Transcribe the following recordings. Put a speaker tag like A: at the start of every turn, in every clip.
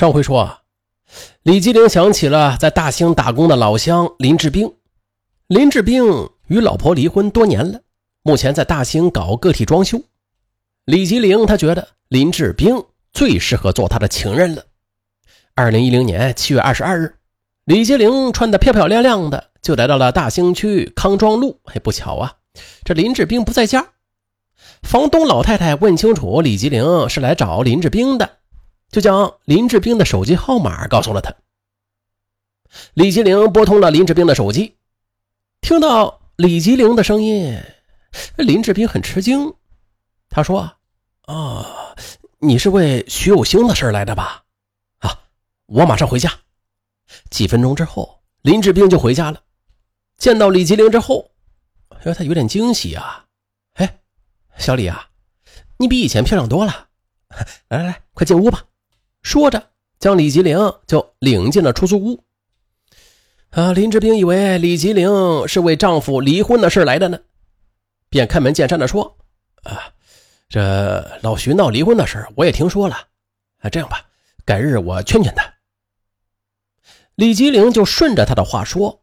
A: 上回说啊，李吉林想起了在大兴打工的老乡林志兵。林志兵与老婆离婚多年了，目前在大兴搞个体装修。李吉林他觉得林志兵最适合做他的情人了。二零一零年七月二十二日，李吉林穿得漂漂亮亮的，就来到了大兴区康庄路。哎，不巧啊，这林志兵不在家。房东老太太问清楚李吉林是来找林志兵的。就将林志兵的手机号码告诉了他。李吉林拨通了林志兵的手机，听到李吉林的声音，林志兵很吃惊。他说：“啊，你是为徐有兴的事来的吧？啊，我马上回家。”几分钟之后，林志兵就回家了。见到李吉林之后，哎，他有点惊喜啊！哎，小李啊，你比以前漂亮多了。来来来，快进屋吧。说着，将李吉林就领进了出租屋。啊，林志兵以为李吉林是为丈夫离婚的事来的呢，便开门见山的说：“啊，这老徐闹离婚的事我也听说了。啊，这样吧，改日我劝劝他。”李吉林就顺着他的话说：“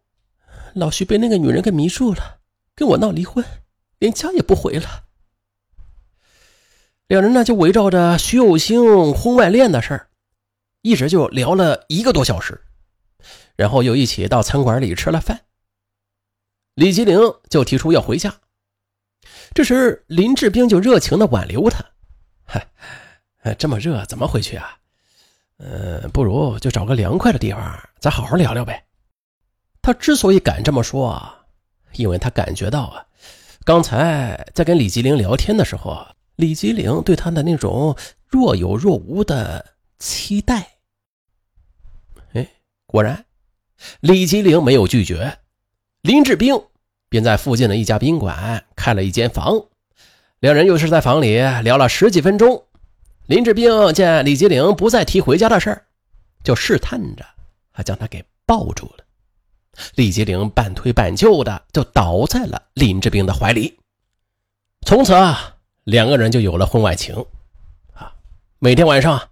A: 老徐被那个女人给迷住了，跟我闹离婚，连家也不回了。”两人呢就围绕着徐有兴婚外恋的事儿，一直就聊了一个多小时，然后又一起到餐馆里吃了饭。李吉林就提出要回家，这时林志兵就热情的挽留他：“嗨，这么热怎么回去啊？呃，不如就找个凉快的地方，咱好好聊聊呗。”他之所以敢这么说啊，因为他感觉到啊，刚才在跟李吉林聊天的时候啊。李吉林对他的那种若有若无的期待，果然，李吉林没有拒绝，林志兵便在附近的一家宾馆开了一间房，两人又是在房里聊了十几分钟。林志兵见李吉林不再提回家的事儿，就试探着还将他给抱住了。李吉林半推半就的就倒在了林志兵的怀里，从此啊。两个人就有了婚外情，啊，每天晚上，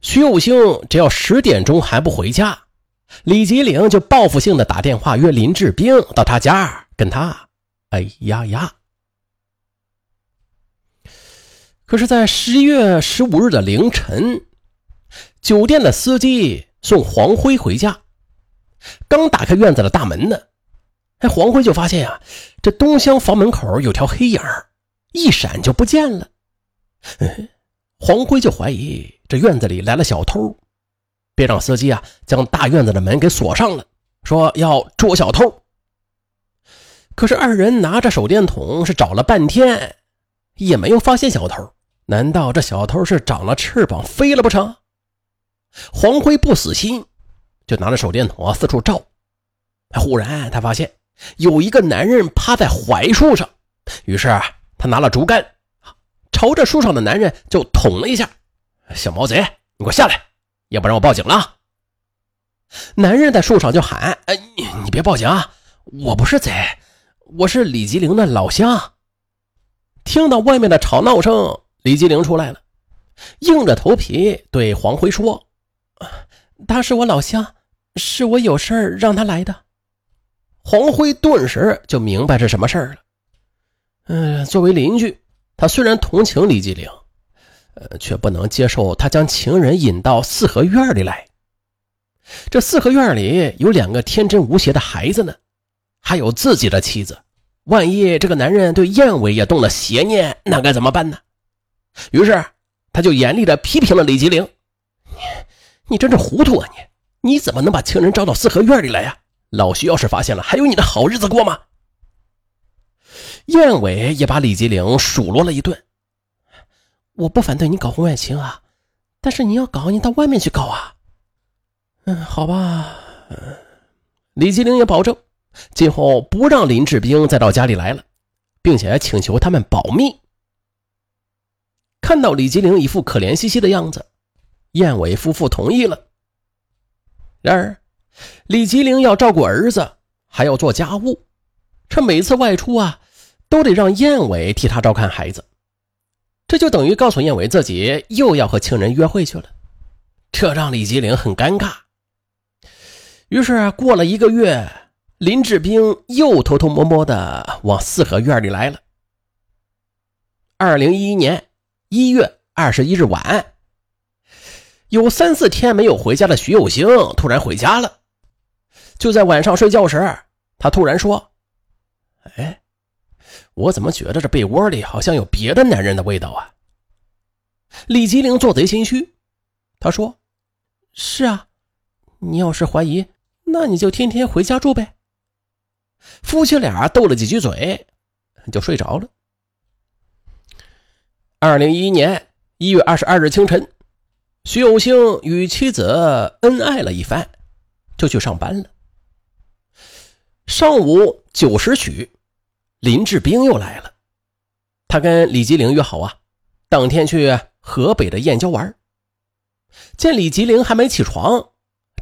A: 徐有兴只要十点钟还不回家，李吉岭就报复性的打电话约林志兵到他家跟他哎呀呀。可是，在十一月十五日的凌晨，酒店的司机送黄辉回家，刚打开院子的大门呢，哎，黄辉就发现呀，这东厢房门口有条黑影。一闪就不见了，黄辉就怀疑这院子里来了小偷，便让司机啊将大院子的门给锁上了，说要捉小偷。可是二人拿着手电筒是找了半天，也没有发现小偷。难道这小偷是长了翅膀飞了不成？黄辉不死心，就拿着手电筒啊四处照。忽然他发现有一个男人趴在槐树上，于是。他拿了竹竿，朝着树上的男人就捅了一下。小毛贼，你给我下来，要不然我报警了。男人在树上就喊：“哎，你你别报警啊，我不是贼，我是李吉林的老乡。”听到外面的吵闹声，李吉林出来了，硬着头皮对黄辉说：“他是我老乡，是我有事让他来的。”黄辉顿时就明白是什么事了。嗯，作为邻居，他虽然同情李继灵，呃，却不能接受他将情人引到四合院里来。这四合院里有两个天真无邪的孩子呢，还有自己的妻子。万一这个男人对燕伟也动了邪念，那该怎么办呢？于是他就严厉的批评了李吉灵：“你，你真是糊涂啊！你，你怎么能把情人招到四合院里来呀？老徐要是发现了，还有你的好日子过吗？”燕伟也把李吉林数落了一顿。我不反对你搞婚外情啊，但是你要搞，你到外面去搞啊。嗯，好吧。李吉林也保证，今后不让林志兵再到家里来了，并且请求他们保密。看到李吉林一副可怜兮兮的样子，燕伟夫妇同意了。然而，李吉林要照顾儿子，还要做家务，这每次外出啊。都得让燕伟替他照看孩子，这就等于告诉燕伟自己又要和情人约会去了。这让李吉林很尴尬。于是过了一个月，林志兵又偷偷摸摸的往四合院里来了。二零一一年一月二十一日晚，有三四天没有回家的徐有兴突然回家了。就在晚上睡觉时，他突然说：“哎，我怎么觉得这被窝里好像有别的男人的味道啊？”李吉林做贼心虚，他说：“是啊，你要是怀疑，那你就天天回家住呗。”夫妻俩斗了几句嘴，就睡着了。二零一一年一月二十二日清晨，徐有兴与妻子恩爱了一番，就去上班了。上午九时许，林志兵又来了。他跟李吉林约好啊，当天去河北的燕郊玩。见李吉林还没起床，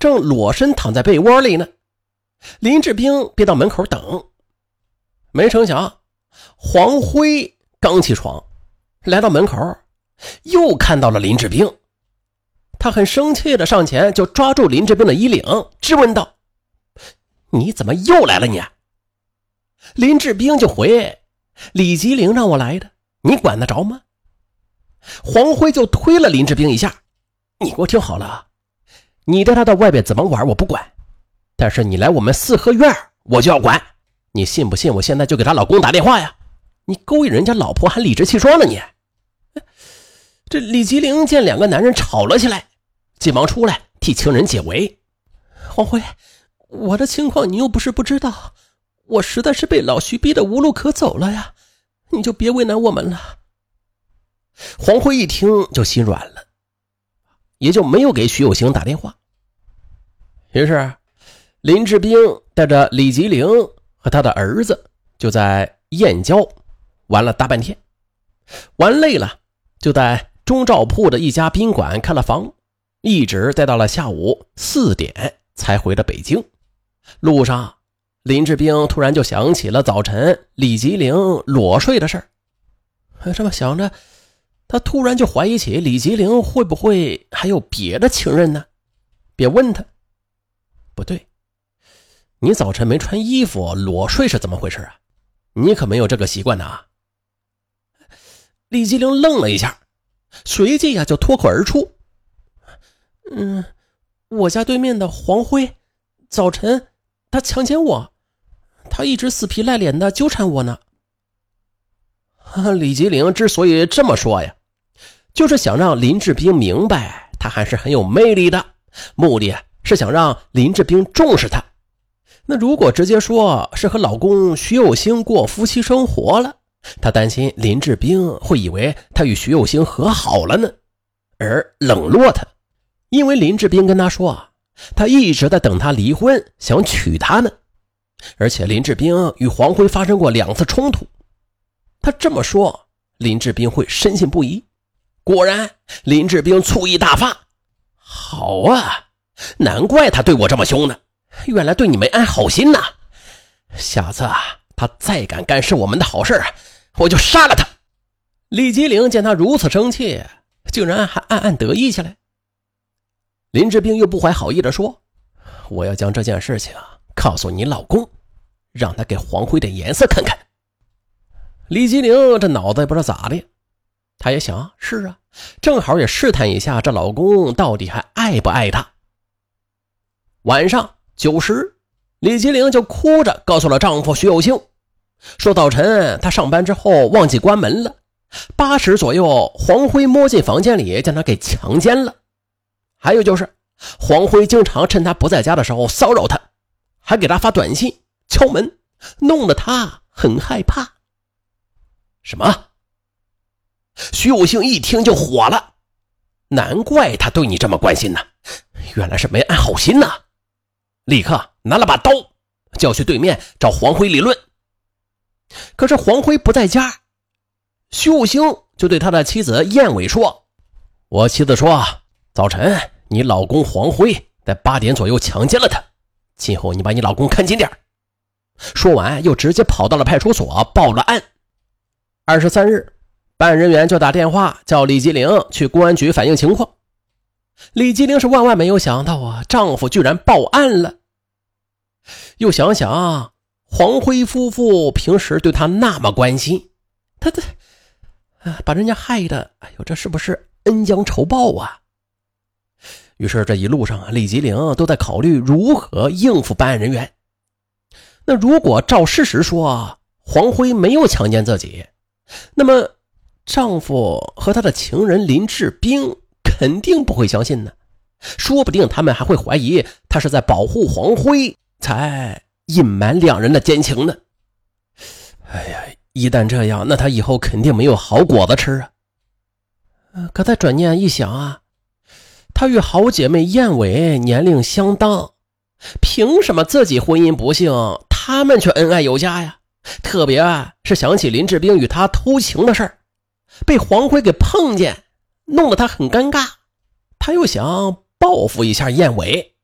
A: 正裸身躺在被窝里呢，林志兵便到门口等。没成想，黄辉刚起床。来到门口，又看到了林志兵，他很生气的上前就抓住林志兵的衣领，质问道：“你怎么又来了？你？”林志兵就回：“李吉林让我来的，你管得着吗？”黄辉就推了林志兵一下：“你给我听好了，你带他到外边怎么玩我不管，但是你来我们四合院我就要管。你信不信？我现在就给她老公打电话呀！你勾引人家老婆还理直气壮呢，你！”这李吉林见两个男人吵了起来，急忙出来替情人解围。黄辉，我的情况你又不是不知道，我实在是被老徐逼得无路可走了呀，你就别为难我们了。黄辉一听就心软了，也就没有给徐有兴打电话。于是，林志兵带着李吉林和他的儿子就在燕郊玩了大半天，玩累了就在。中照铺的一家宾馆看了房，一直待到了下午四点才回了北京。路上，林志兵突然就想起了早晨李吉林裸睡的事儿。这么想着，他突然就怀疑起李吉林会不会还有别的情人呢？便问他：“不对，你早晨没穿衣服裸睡是怎么回事啊？你可没有这个习惯呐。”李吉林愣了一下。随即呀，就脱口而出：“嗯，我家对面的黄辉，早晨他强奸我，他一直死皮赖脸的纠缠我呢。”李吉林之所以这么说呀，就是想让林志斌明白他还是很有魅力的，目的是想让林志斌重视他。那如果直接说是和老公徐有兴过夫妻生活了。他担心林志斌会以为他与徐有兴和好了呢，而冷落他。因为林志斌跟他说，他一直在等他离婚，想娶她呢。而且林志斌与黄辉发生过两次冲突，他这么说，林志斌会深信不疑。果然，林志斌醋意大发。好啊，难怪他对我这么凶呢，原来对你没安好心呐。下次啊。他再敢干涉我们的好事我就杀了他！李吉林见他如此生气，竟然还暗暗得意起来。林志斌又不怀好意的说：“我要将这件事情告诉你老公，让他给黄辉点颜色看看。”李吉林这脑子也不知道咋的，他也想是啊，正好也试探一下这老公到底还爱不爱她。晚上九时。李吉林就哭着告诉了丈夫徐有庆，说早晨他上班之后忘记关门了，八时左右黄辉摸进房间里将他给强奸了。还有就是黄辉经常趁他不在家的时候骚扰他，还给他发短信、敲门，弄得他很害怕。什么？徐有兴一听就火了，难怪他对你这么关心呢，原来是没安好心呐。立刻拿了把刀，就要去对面找黄辉理论。可是黄辉不在家，徐有兴就对他的妻子燕伟说：“我妻子说，早晨你老公黄辉在八点左右强奸了她，今后你把你老公看紧点。”说完，又直接跑到了派出所报了案。二十三日，办案人员就打电话叫李吉林去公安局反映情况。李吉林是万万没有想到啊，丈夫居然报案了。又想想黄辉夫妇平时对她那么关心，他这啊把人家害的，哎呦，这是不是恩将仇报啊？于是这一路上啊，李吉林都在考虑如何应付办案人员。那如果照事实说，黄辉没有强奸自己，那么丈夫和他的情人林志兵肯定不会相信呢。说不定他们还会怀疑他是在保护黄辉，才隐瞒两人的奸情呢。哎呀，一旦这样，那他以后肯定没有好果子吃啊！可他转念一想啊。她与好姐妹燕尾年龄相当，凭什么自己婚姻不幸，他们却恩爱有加呀？特别是想起林志兵与他偷情的事儿，被黄辉给碰见，弄得他很尴尬。他又想报复一下燕尾。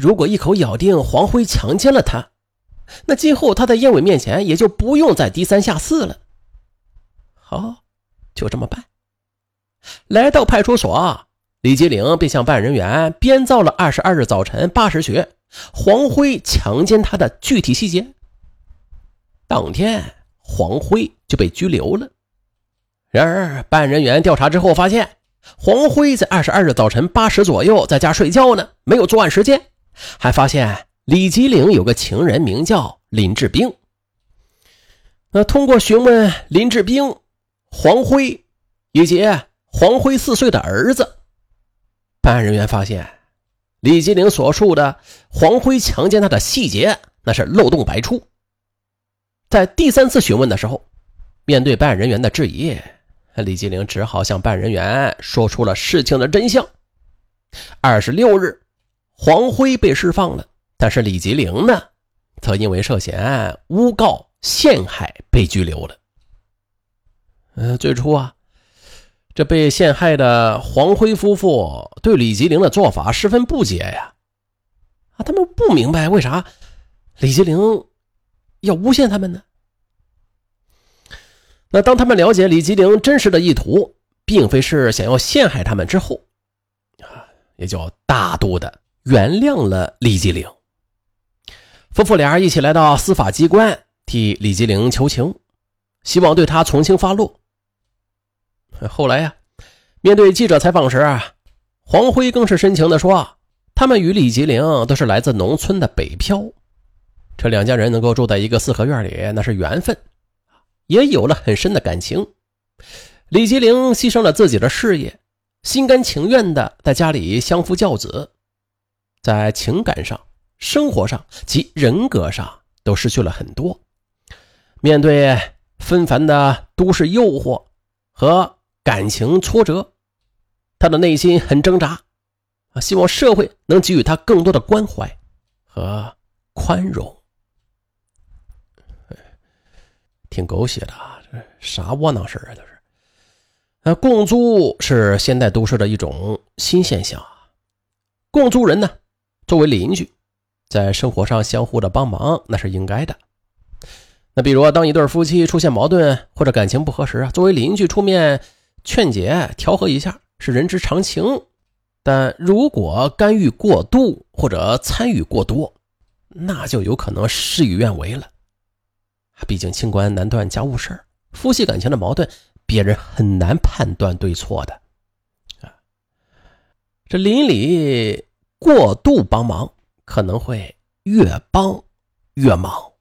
A: 如果一口咬定黄辉强奸了她，那今后她在燕尾面前也就不用再低三下四了。好，就这么办。来到派出所，李吉岭便向办案人员编造了二十二日早晨八时许黄辉强奸她的具体细节。当天，黄辉就被拘留了。然而，办案人员调查之后发现，黄辉在二十二日早晨八时左右在家睡觉呢，没有作案时间。还发现李吉岭有个情人，名叫林志兵。那通过询问林志兵、黄辉以及。黄辉四岁的儿子，办案人员发现，李金玲所述的黄辉强奸她的细节，那是漏洞百出。在第三次询问的时候，面对办案人员的质疑，李金玲只好向办案人员说出了事情的真相。二十六日，黄辉被释放了，但是李吉林呢，则因为涉嫌诬告陷害被拘留了。嗯，最初啊。这被陷害的黄辉夫妇对李吉林的做法十分不解呀，啊，他们不明白为啥李吉林要诬陷他们呢？那当他们了解李吉林真实的意图，并非是想要陷害他们之后，啊，也就大度的原谅了李吉林。夫妇俩一起来到司法机关替李吉林求情，希望对他从轻发落。后来呀，面对记者采访时啊，黄辉更是深情地说：“他们与李吉林都是来自农村的北漂，这两家人能够住在一个四合院里，那是缘分，也有了很深的感情。李吉林牺牲了自己的事业，心甘情愿的在家里相夫教子，在情感上、生活上及人格上都失去了很多。面对纷繁的都市诱惑和……”感情挫折，他的内心很挣扎，啊，希望社会能给予他更多的关怀和宽容。挺狗血的啊，这啥窝囊事啊？这是。啊，共租是现代都市的一种新现象啊。共租人呢，作为邻居，在生活上相互的帮忙，那是应该的。那比如，当一对夫妻出现矛盾或者感情不合时啊，作为邻居出面。劝解、调和一下是人之常情，但如果干预过度或者参与过多，那就有可能事与愿违了。毕竟清官难断家务事夫妻感情的矛盾，别人很难判断对错的。啊，这邻里过度帮忙，可能会越帮越忙。